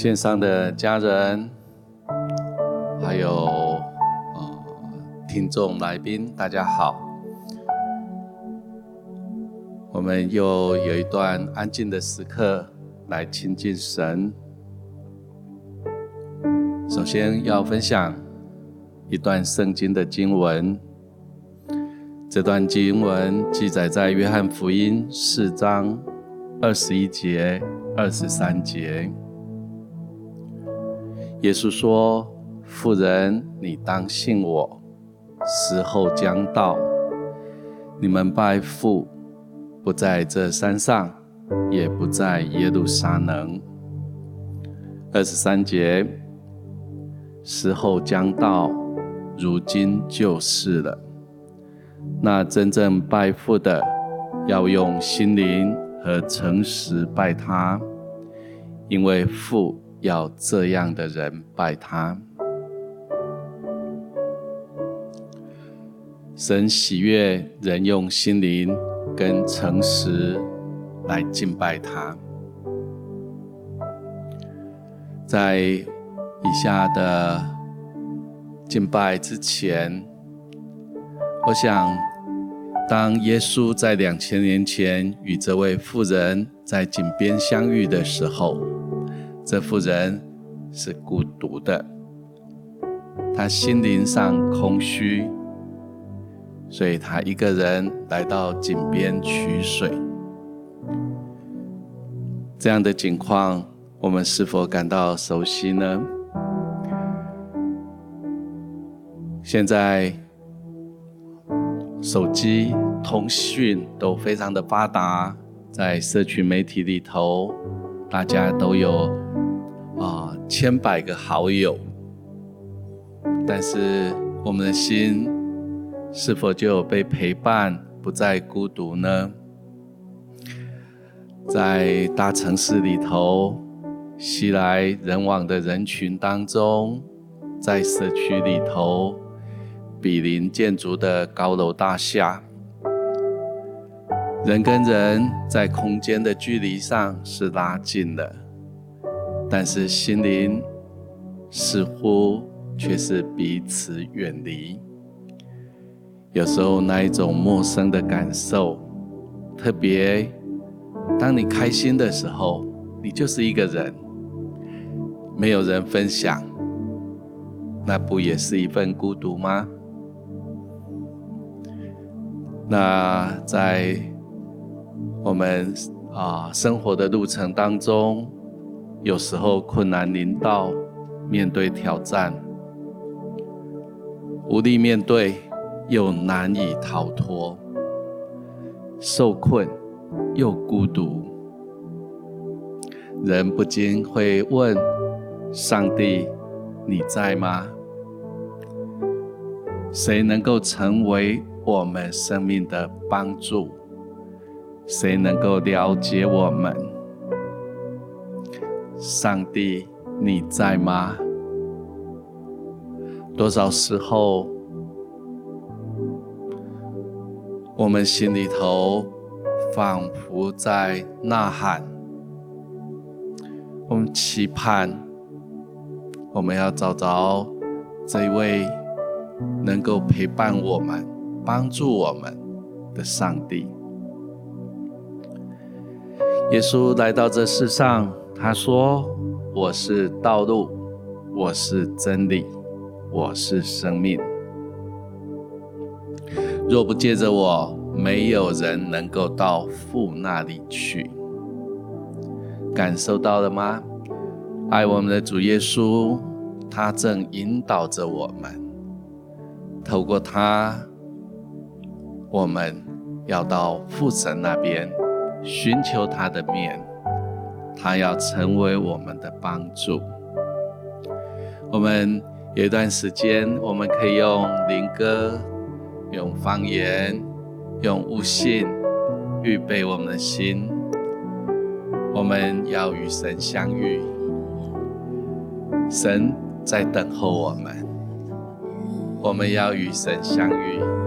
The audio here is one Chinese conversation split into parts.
线上的家人，还有呃听众来宾，大家好。我们又有一段安静的时刻来亲近神。首先要分享一段圣经的经文，这段经文记载在约翰福音四章二十一节、二十三节。耶稣说：“妇人，你当信我，时候将到，你们拜父，不在这山上，也不在耶路撒冷。”二十三节，时候将到，如今就是了。那真正拜父的，要用心灵和诚实拜他，因为父。要这样的人拜他，神喜悦人用心灵跟诚实来敬拜他。在以下的敬拜之前，我想，当耶稣在两千年前与这位妇人在井边相遇的时候。这妇人是孤独的，她心灵上空虚，所以她一个人来到井边取水。这样的景况，我们是否感到熟悉呢？现在手机通讯都非常的发达，在社区媒体里头，大家都有。啊，千百个好友，但是我们的心是否就有被陪伴，不再孤独呢？在大城市里头，熙来人往的人群当中，在社区里头，比邻建筑的高楼大厦，人跟人在空间的距离上是拉近了。但是心灵似乎却是彼此远离。有时候那一种陌生的感受，特别当你开心的时候，你就是一个人，没有人分享，那不也是一份孤独吗？那在我们啊生活的路程当中，有时候困难临到，面对挑战，无力面对，又难以逃脱，受困又孤独，人不禁会问：上帝，你在吗？谁能够成为我们生命的帮助？谁能够了解我们？上帝，你在吗？多少时候，我们心里头仿佛在呐喊，我们期盼，我们要找着这位能够陪伴我们、帮助我们的上帝。耶稣来到这世上。他说：“我是道路，我是真理，我是生命。若不借着我，没有人能够到父那里去。感受到了吗？爱我们的主耶稣，他正引导着我们，透过他，我们要到父神那边寻求他的面。”他要成为我们的帮助。我们有一段时间，我们可以用灵歌、用方言、用悟性预备我们的心。我们要与神相遇，神在等候我们。我们要与神相遇。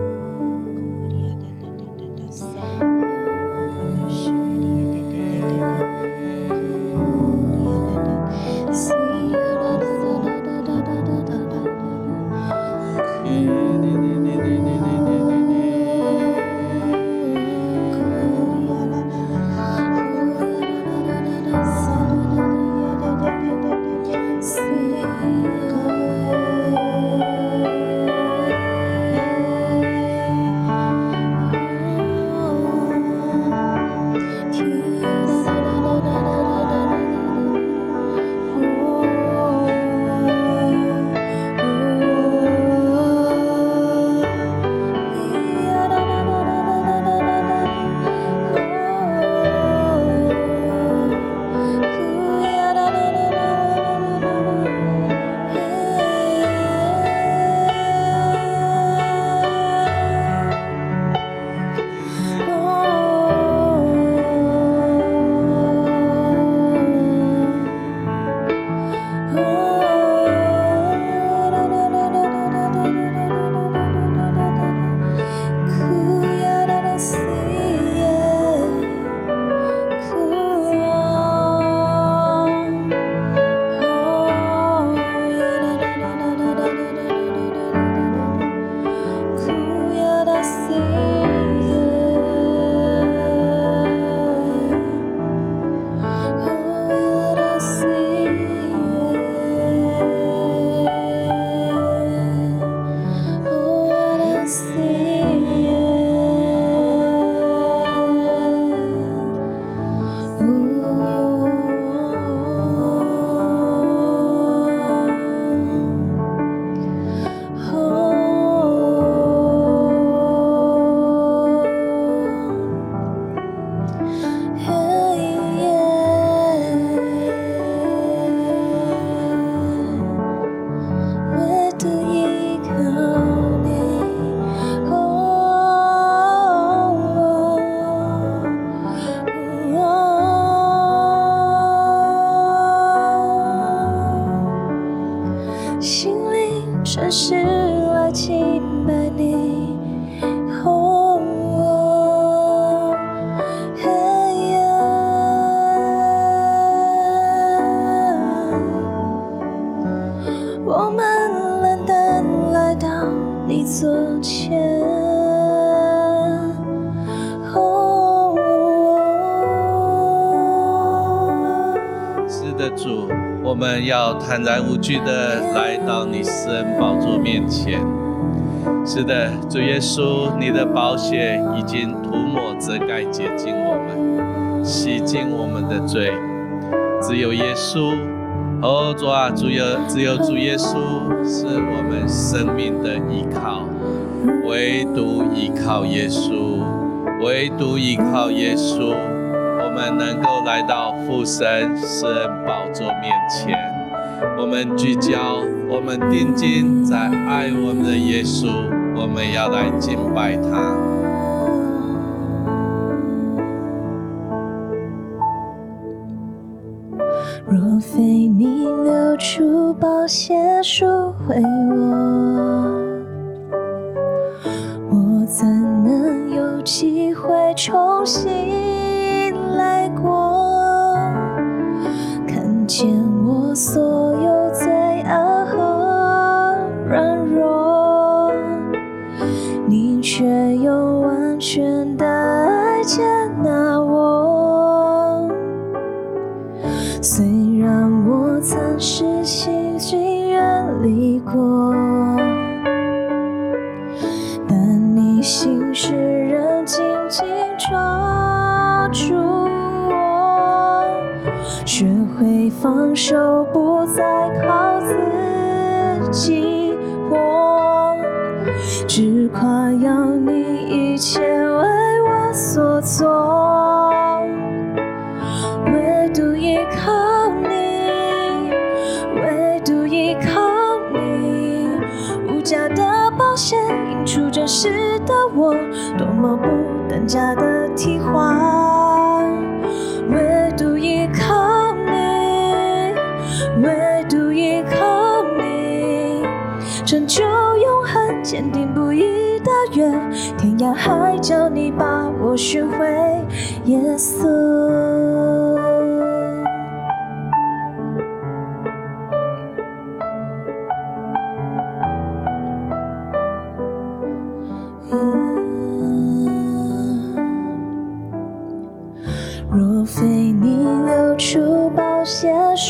是的，主，我们要坦然无惧的来到你施恩宝座面前。是的，主耶稣，你的宝血已经涂抹、遮盖、洁净我们，洗净我们的罪。只有耶稣。哦，主啊，主有只有主耶稣是我们生命的依靠，唯独依靠耶稣，唯独依靠耶稣。我们能够来到父神施恩宝座面前，我们聚焦，我们定睛在爱我们的耶稣，我们要来敬拜他。你流出保险赎回我，我怎能有机会重新来过？看？见我所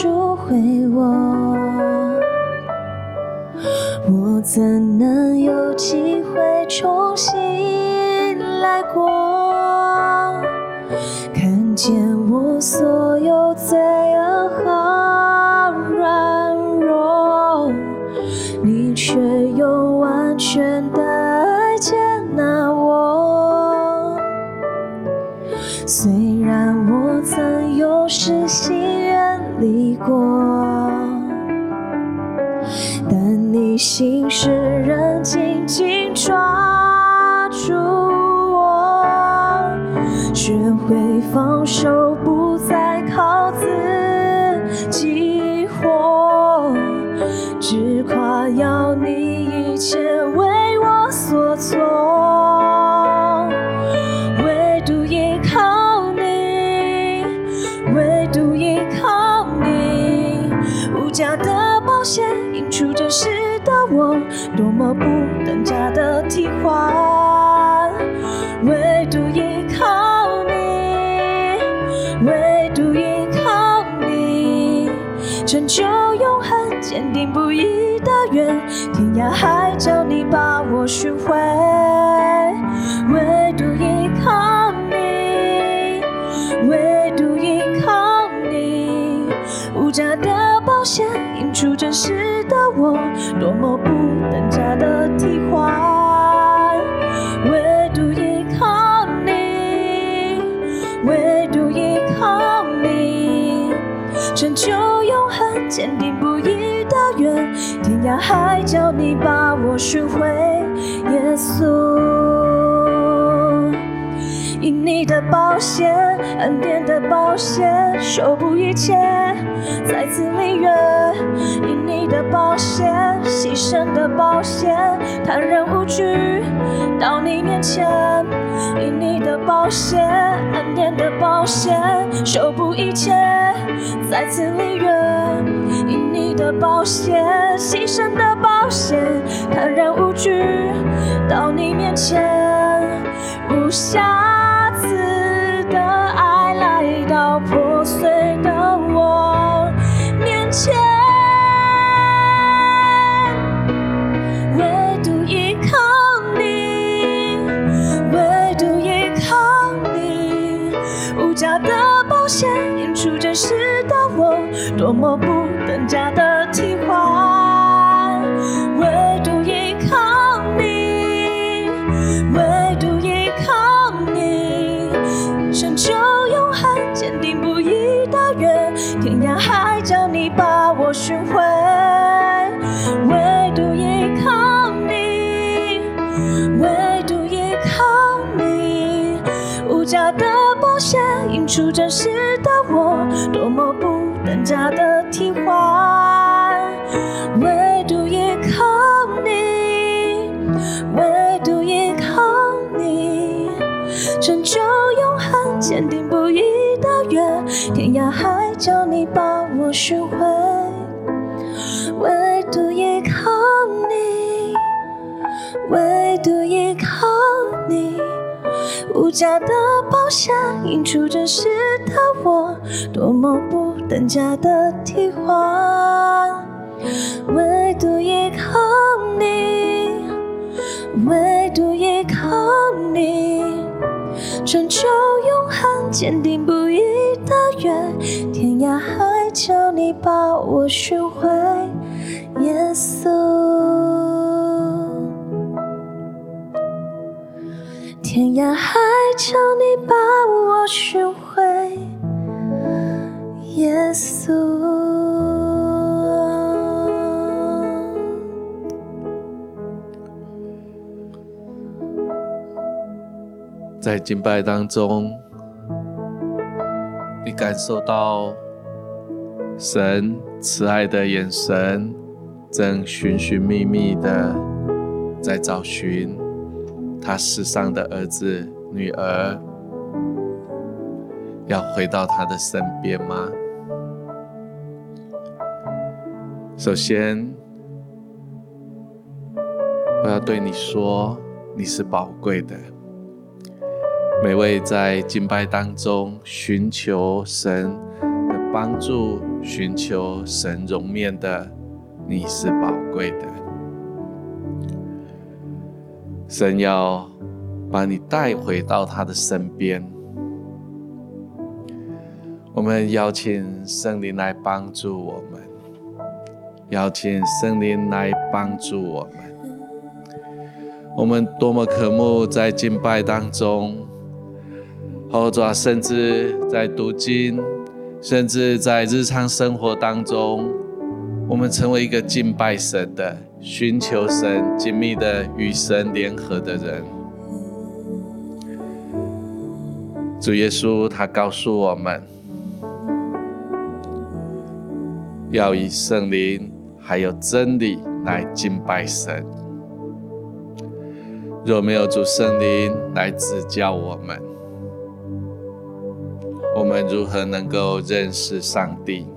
赎回我。我怎能有机会重新来过？看见我所有世人紧紧抓。天涯海角你把我寻回，唯独依靠你，唯独依靠你，无价的保险映出真实的。我多么还叫你把我寻回，耶稣。因你的宝血，恩典的宝血，修补一切，再次立约。因你的宝血，牺牲的宝血，坦然无惧到你面前。因你的宝血，恩典的宝血，修补一切，再次立约。保险，牺牲的保险，坦然无惧到你面前。无瑕疵的爱来到破碎的我面前，唯独依靠你，唯独依靠你。无价的保险，演出真实的我，多么不等价的。假的替换，唯独依靠你，唯独依靠你，成就永恒，坚定不移的约，天涯海角你把我寻回，唯独依靠你，唯独依靠你。无价的宝血映出真实的我，多么不等价的替换，唯独依靠你，唯独依靠你，成就永恒，坚定不移的约，天涯海角你把我寻回，耶稣。天涯海角，你把我寻回，耶稣。在敬拜当中，你感受到神慈爱的眼神，正寻寻觅觅的在找寻。他世上的儿子、女儿要回到他的身边吗？首先，我要对你说，你是宝贵的。每位在敬拜当中寻求神的帮助、寻求神容面的，你是宝贵的。神要把你带回到他的身边，我们邀请圣灵来帮助我们，邀请圣灵来帮助我们。我们多么渴慕在敬拜当中，或者甚至在读经，甚至在日常生活当中，我们成为一个敬拜神的。寻求神紧密的与神联合的人，主耶稣他告诉我们，要以圣灵还有真理来敬拜神。若没有主圣灵来指教我们，我们如何能够认识上帝？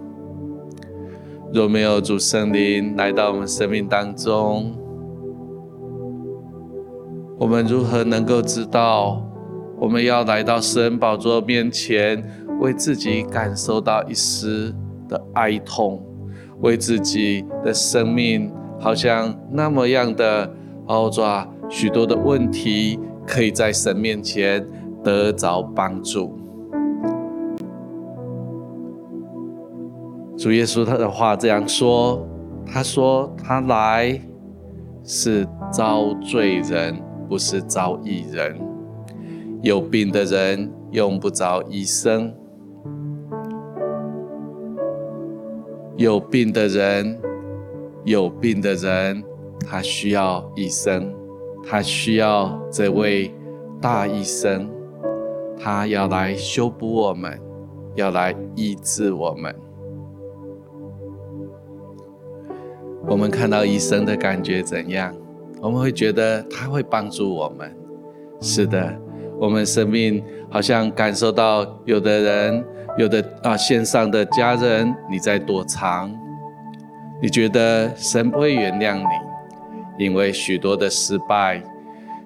若没有主圣灵来到我们生命当中，我们如何能够知道我们要来到神宝座面前，为自己感受到一丝的哀痛，为自己的生命好像那么样的凹抓，许多的问题可以在神面前得着帮助。主耶稣他的话这样说：“他说他来是招罪人，不是招义人。有病的人用不着医生，有病的人，有病的人，他需要医生，他需要这位大医生，他要来修补我们，要来医治我们。”我们看到医生的感觉怎样？我们会觉得他会帮助我们。是的，我们生命好像感受到有的人，有的啊线上的家人，你在躲藏，你觉得神不会原谅你，因为许多的失败，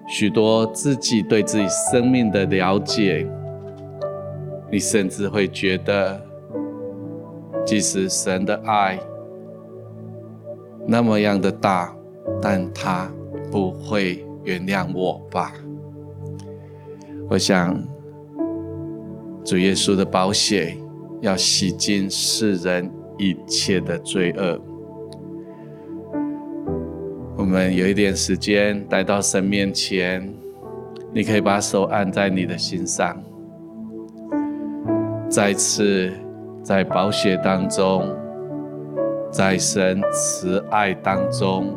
许多自己对自己生命的了解，你甚至会觉得，即使神的爱。那么样的大，但他不会原谅我吧？我想，主耶稣的宝血要洗净世人一切的罪恶。我们有一点时间来到神面前，你可以把手按在你的心上，再次在宝血当中，在神慈爱当中，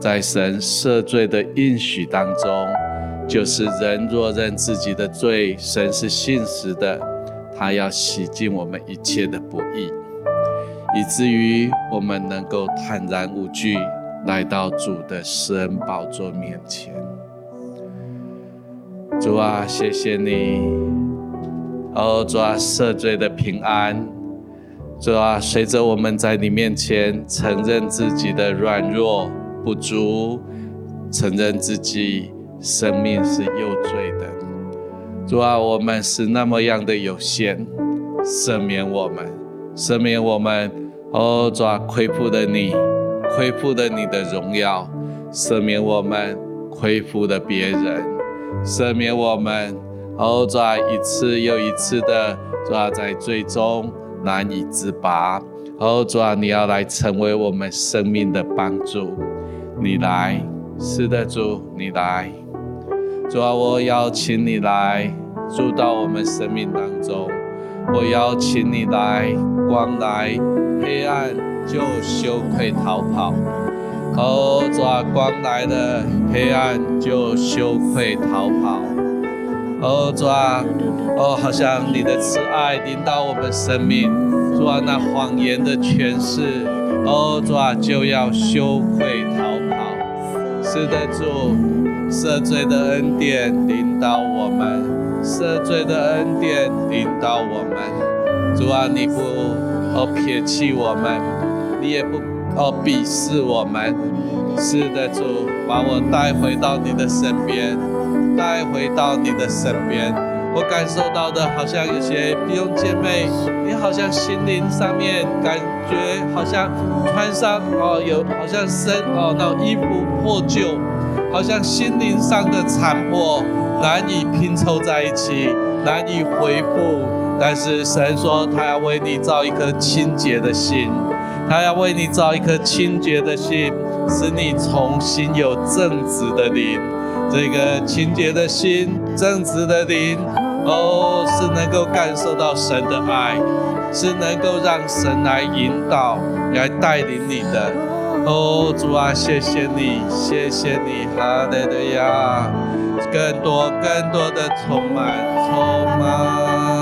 在神赦罪的应许当中，就是人若认自己的罪，神是信实的，他要洗净我们一切的不义，以至于我们能够坦然无惧。来到主的施恩宝座面前，主啊，谢谢你，哦，主啊，赦罪的平安，主啊，随着我们在你面前承认自己的软弱不足，承认自己生命是有罪的，主啊，我们是那么样的有限，赦免我们，赦免我们，哦，主啊，亏负了你。亏负了你的荣耀，赦免我们亏负了别人，赦免我们，哦，在一次又一次的抓在罪中难以自拔，哦，主啊，你要来成为我们生命的帮助，你来，是的，主，你来，主啊，我邀请你来住到我们生命当中，我邀请你来，光来，黑暗。就羞愧逃跑，哦，主啊，光来了，黑暗就羞愧逃跑，哦，主啊，哦，好像你的慈爱临到我们生命，主啊，那谎言的权势，哦，主啊，就要羞愧逃跑。是的，主，赦罪的恩典领导我们，赦罪的恩典领导我们，主啊，你不哦撇弃我们。你也不哦鄙视我们，是的，主，把我带回到你的身边，带回到你的身边。我感受到的，好像有些弟兄姐妹，你好像心灵上面感觉好像穿上哦，有好像身哦那衣服破旧，好像心灵上的残破难以拼凑在一起，难以恢复。但是神说，他要为你造一颗清洁的心。他要为你造一颗清洁的心，使你重新有正直的灵。这个清洁的心、正直的灵，哦，是能够感受到神的爱，是能够让神来引导、来带领你的。哦，主啊，谢谢你，谢谢你，哈利路亚，更多、更多的充满、充满。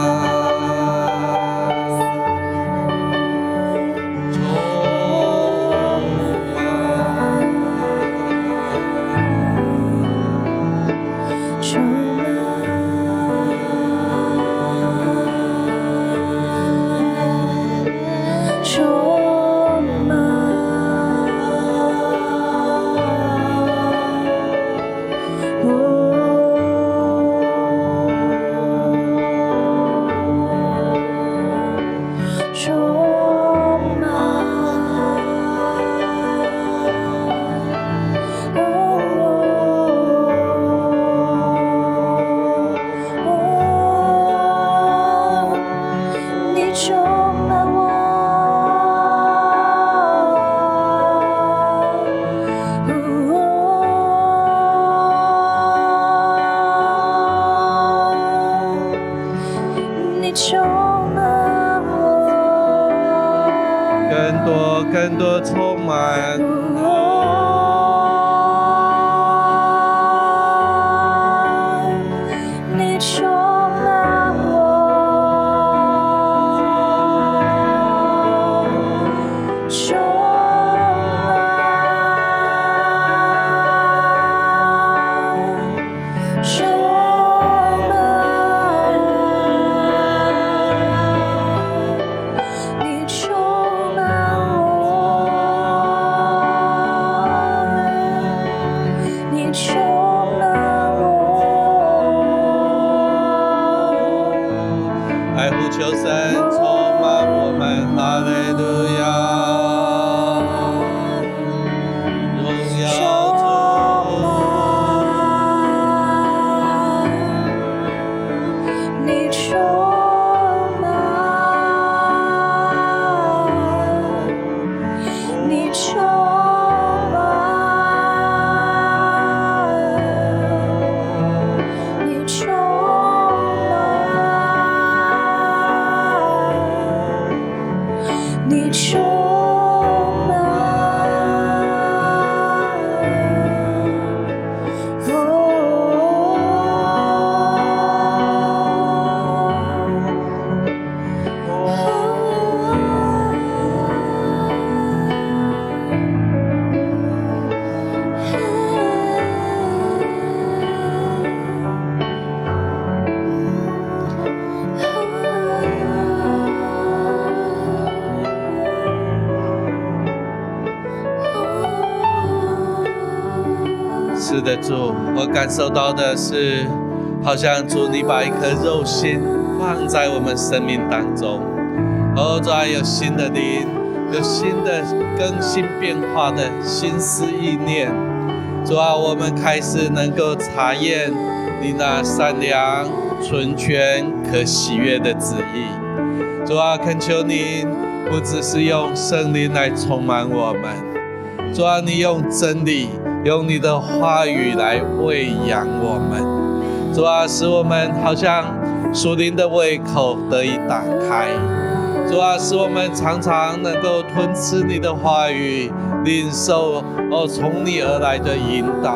的，主，我感受到的是，好像主你把一颗肉心放在我们生命当中，哦，主啊，有新的灵，有新的更新变化的心思意念，主啊，我们开始能够查验你那善良、纯全、可喜悦的旨意，主啊，恳求你不只是用圣灵来充满我们，主啊，你用真理。用你的话语来喂养我们，主啊，使我们好像属灵的胃口得以打开，主啊，使我们常常能够吞吃你的话语，领受哦从你而来的引导，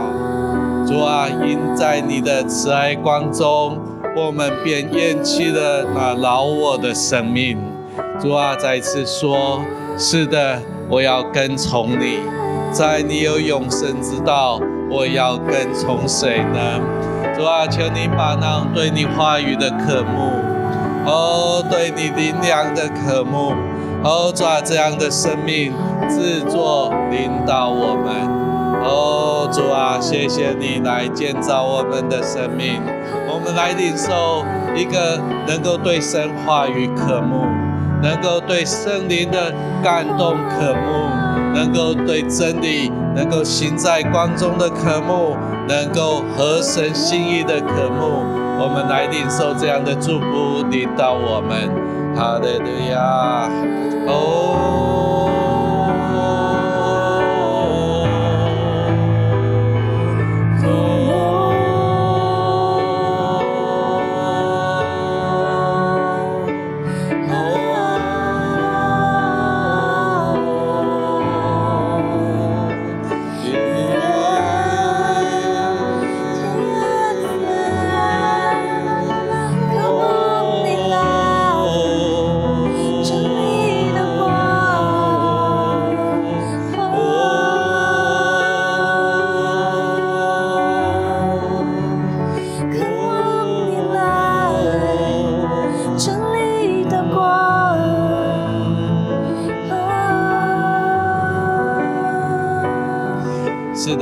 主啊，因在你的慈爱光中，我们便厌弃了那老我的生命，主啊，再次说，是的，我要跟从你。在你有永生之道，我要跟从谁呢？主啊，求你把那种对你话语的渴慕，哦，对你灵粮的渴慕，哦，主啊，这样的生命制作领导我们。哦，主啊，谢谢你来建造我们的生命，我们来领受一个能够对神话语渴慕，能够对圣灵的感动渴慕。能够对真理，能够行在光中的渴慕，能够合神心意的渴慕，我们来领受这样的祝福，领导我们，哈利路亚，哦。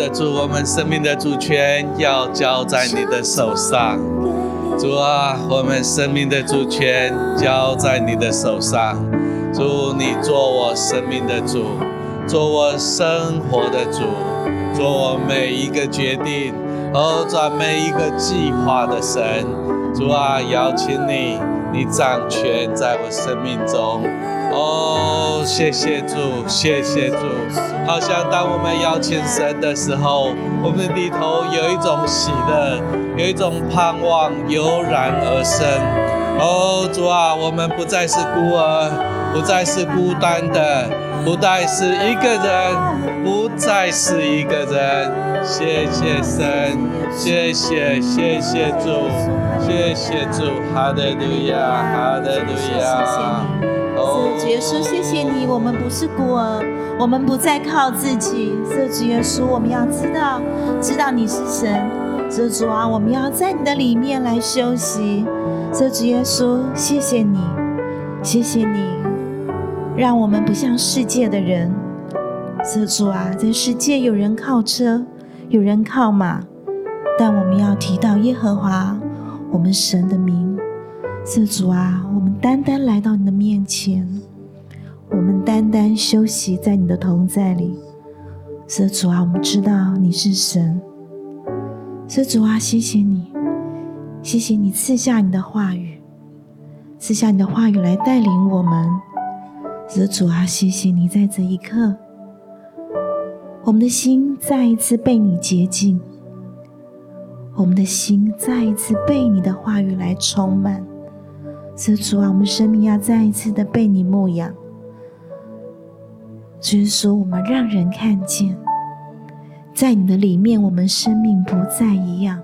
主，我们生命的主权要交在你的手上。主啊，我们生命的主权交在你的手上。主，你做我生命的主，做我生活的主，做我每一个决定，哦，做每一个计划的神。主啊，邀请你，你掌权在我生命中。哦，谢谢主，谢谢主。好像当我们邀请神的时候，我们里头有一种喜乐，有一种盼望油然而生。哦，主啊，我们不再是孤儿，不再是孤单的，不再是一个人，不再是一个人。谢谢神，谢谢谢谢主，谢谢主，哈利路亚，哈利路亚。主耶稣，谢谢你，我们不是孤儿，我们不再靠自己。这主耶稣，我们要知道，知道你是神。这主啊，我们要在你的里面来休息。这主耶稣，谢谢你，谢谢你，让我们不像世界的人。这主啊，在世界有人靠车，有人靠马，但我们要提到耶和华，我们神的名。这主啊，单单来到你的面前。我们单单休息在你的同在里，是主啊，我们知道你是神，是主啊，谢谢你，谢谢你赐下你的话语，赐下你的话语来带领我们，是主啊，谢谢你在这一刻，我们的心再一次被你洁净，我们的心再一次被你的话语来充满，是主啊，我们生命要再一次的被你牧养。只是说，我们让人看见，在你的里面，我们生命不再一样。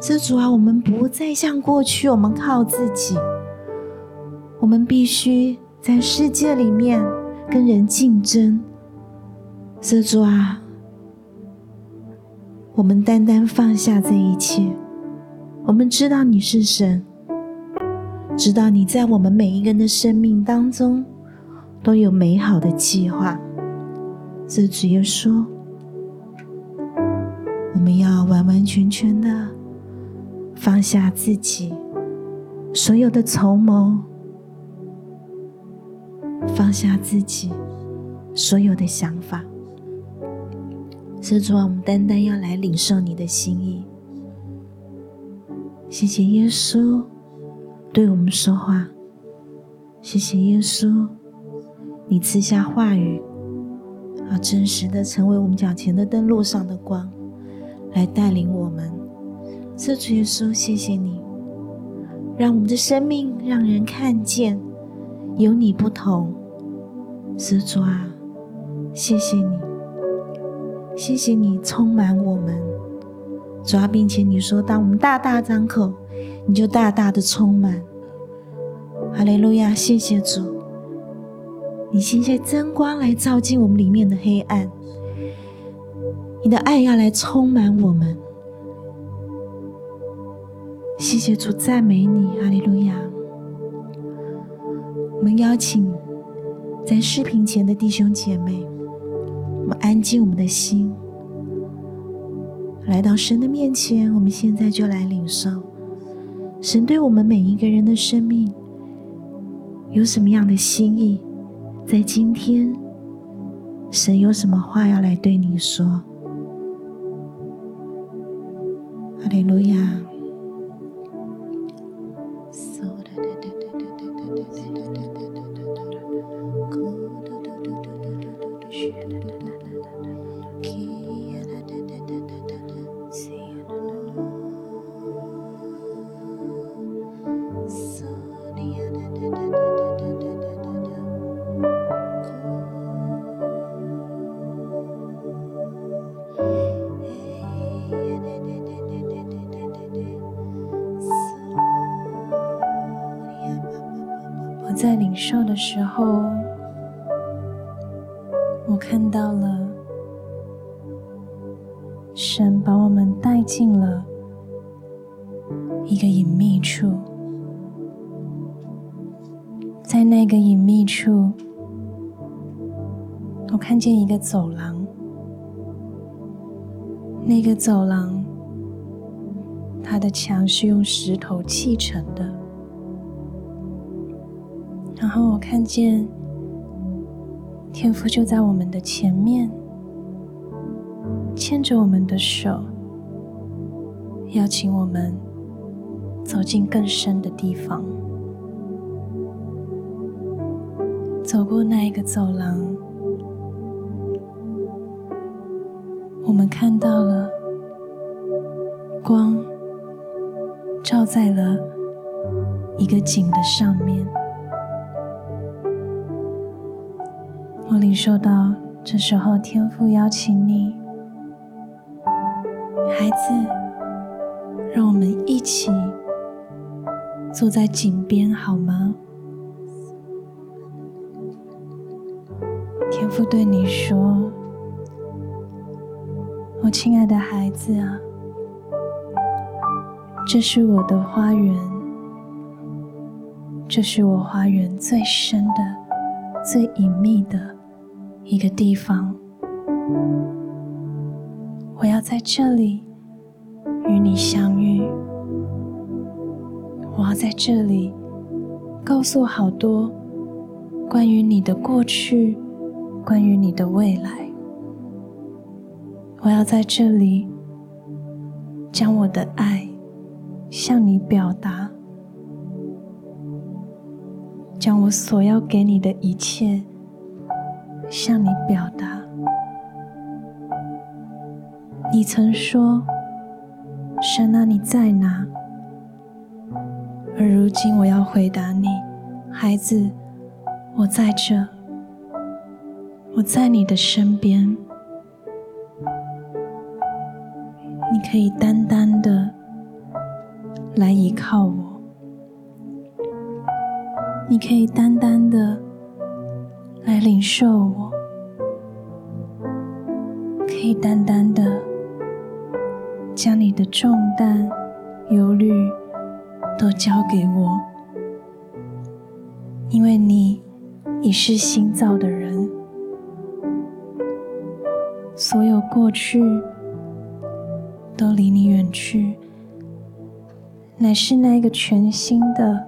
是主啊，我们不再像过去，我们靠自己，我们必须在世界里面跟人竞争。是主啊，我们单单放下这一切，我们知道你是神，知道你在我们每一个人的生命当中。都有美好的计划，这主耶稣，我们要完完全全的放下自己所有的筹谋，放下自己所有的想法。是主啊，我们单单要来领受你的心意。谢谢耶稣对我们说话，谢谢耶稣，你赐下话语，而，真实的成为我们脚前的灯，路上的光，来带领我们。是主耶稣，谢谢你，让我们的生命让人看见有你不同。施主啊，谢谢你。谢谢你充满我们，主啊，并且你说，当我们大大张口，你就大大的充满。哈利路亚！谢谢主，你现在真光来照进我们里面的黑暗，你的爱要来充满我们。谢谢主，赞美你，哈利路亚！我们邀请在视频前的弟兄姐妹。我们安静我们的心，来到神的面前。我们现在就来领受神对我们每一个人的生命有什么样的心意。在今天，神有什么话要来对你说？哈利路亚。走廊，它的墙是用石头砌成的。然后我看见天父就在我们的前面，牵着我们的手，邀请我们走进更深的地方。走过那一个走廊，我们看到了光照在了一个井的上面。我领受到，这时候天父邀请你，孩子，让我们一起坐在井边，好吗？天父对你说：“我亲爱的孩子啊，这是我的花园，这是我花园最深的、最隐秘的。”一个地方，我要在这里与你相遇。我要在这里告诉好多关于你的过去，关于你的未来。我要在这里将我的爱向你表达，将我所要给你的一切。向你表达，你曾说：“神啊，你在哪？”而如今我要回答你，孩子，我在这，我在你的身边，你可以单单的来依靠我，你可以单单的。来领受我，可以单单的将你的重担、忧虑都交给我，因为你已是新造的人，所有过去都离你远去，乃是那个全新的、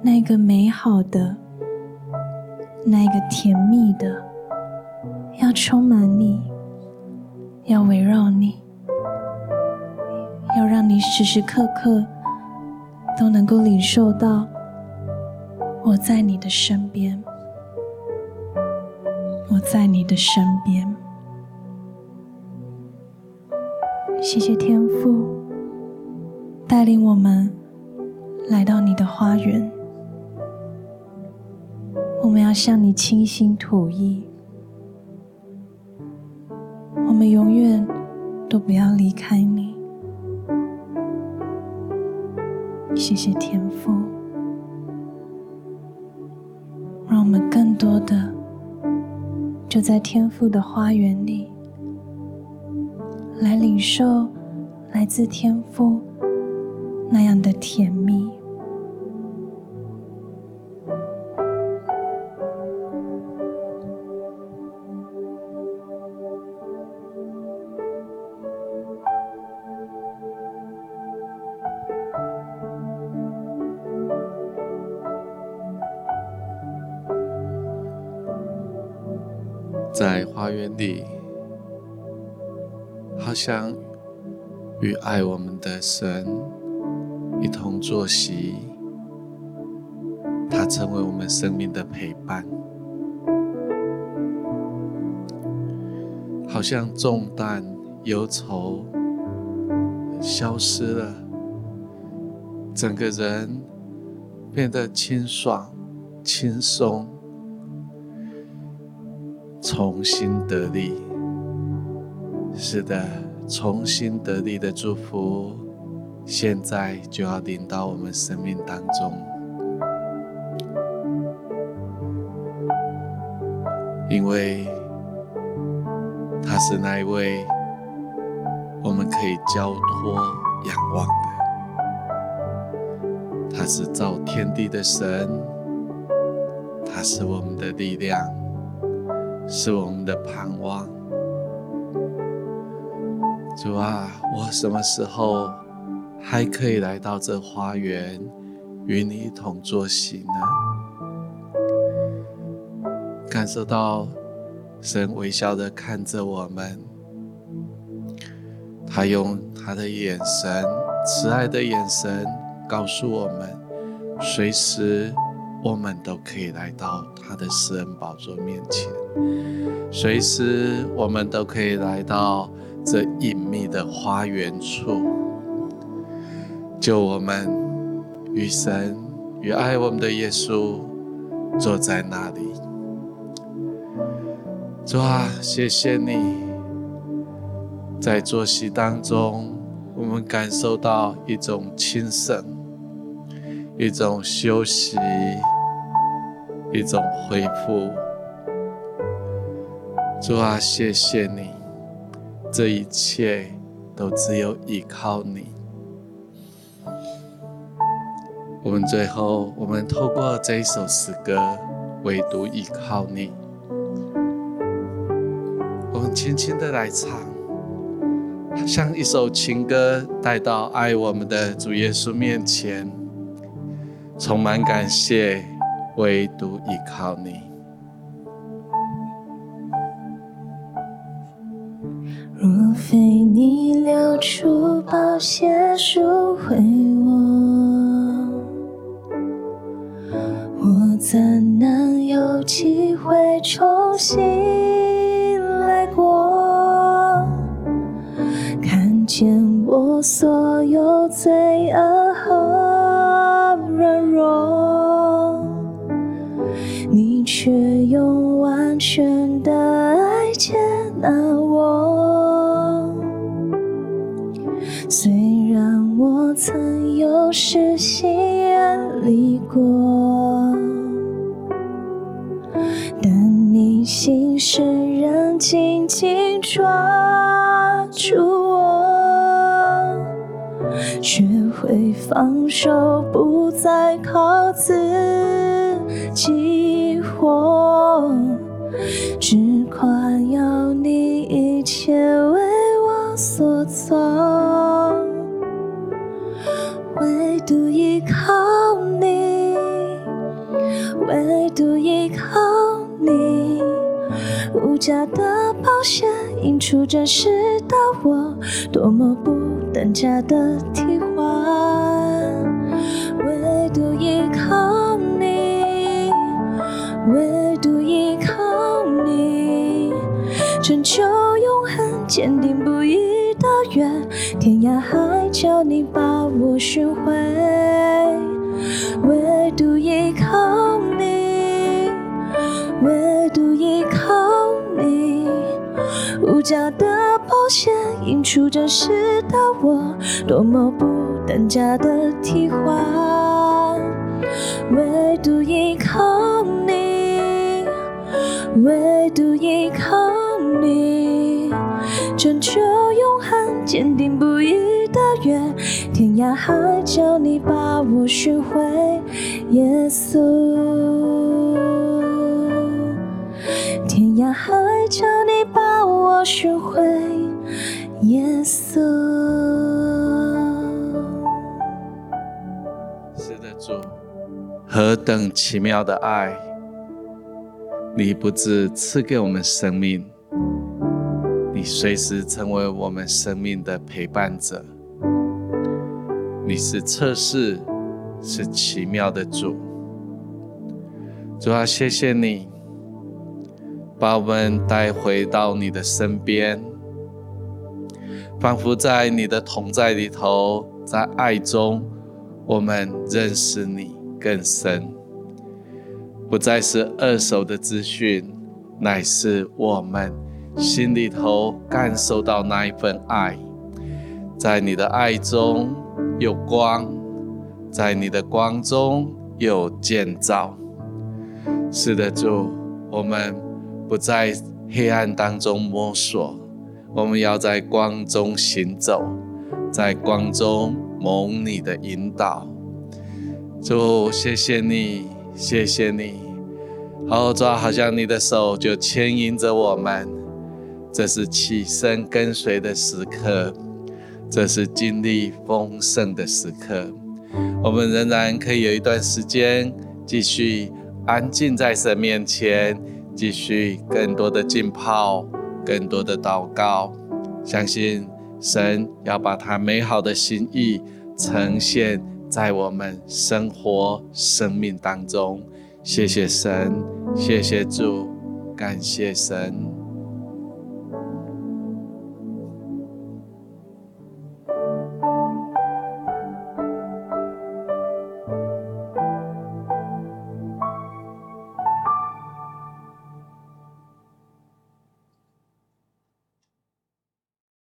那个美好的、那个甜蜜的，要充满你，要围绕你，要让你时时刻刻都能够领受到我在你的身边，我在你的身边。谢谢天父带领我们来到你的花园，我们要向你倾心吐意，我们永远都不要离开你。谢谢天父，让我们更多的就在天父的花园里。来领受来自天父那样的甜蜜。在花园里。好像与爱我们的神一同坐席，他成为我们生命的陪伴，好像重担、忧愁消失了，整个人变得清爽、轻松，重新得力。是的，重新得力的祝福，现在就要临到我们生命当中，因为他是那一位我们可以交托仰望的，他是造天地的神，他是我们的力量，是我们的盼望。主啊，我什么时候还可以来到这花园，与你一同坐席呢？感受到神微笑的看着我们，他用他的眼神，慈爱的眼神，告诉我们，随时我们都可以来到他的施恩宝座面前，随时我们都可以来到。这隐秘的花园处，就我们与神与爱我们的耶稣坐在那里。主啊，谢谢你，在坐席当中，我们感受到一种轻省，一种休息，一种恢复。主啊，谢谢你。这一切都只有依靠你。我们最后，我们透过这一首诗歌，唯独依靠你。我们轻轻的来唱，像一首情歌，带到爱我们的主耶稣面前，充满感谢，唯独依靠你。若非你流出宝血赎回我，怎能有机会重新来过？看见我所有罪恶和软弱，你却用完全的爱接纳我。虽然我曾有时心心事仍紧紧抓住我，学会放手，不再靠自己活，只夸要你一切为我所做。唯独依靠你，唯独依靠你，假的保险映出真实的我，多么不等价的替换，唯独依靠你，唯独依靠你，成就永恒坚定不移的约，天涯海角你把我寻回，唯独依靠价的保险映出真实的我，多么不等价的替换，唯独依靠你，唯独依靠你，成就永恒坚定不移的约，天涯海角你把我寻回，耶稣。天涯海求，你把我寻回，耶稣。是的，主，何等奇妙的爱！你不只赐给我们生命，你随时成为我们生命的陪伴者。你是测试，是奇妙的主。主啊，谢谢你。把我们带回到你的身边，仿佛在你的同在里头，在爱中，我们认识你更深。不再是二手的资讯，乃是我们心里头感受到那一份爱。在你的爱中有光，在你的光中有建造。是的，主，我们。不在黑暗当中摸索，我们要在光中行走，在光中蒙你的引导。主，谢谢你，谢谢你。好，抓，好像你的手就牵引着我们，这是起身跟随的时刻，这是经历丰盛的时刻。我们仍然可以有一段时间继续安静在神面前。继续更多的浸泡，更多的祷告，相信神要把他美好的心意呈现在我们生活生命当中。谢谢神，谢谢主，感谢神。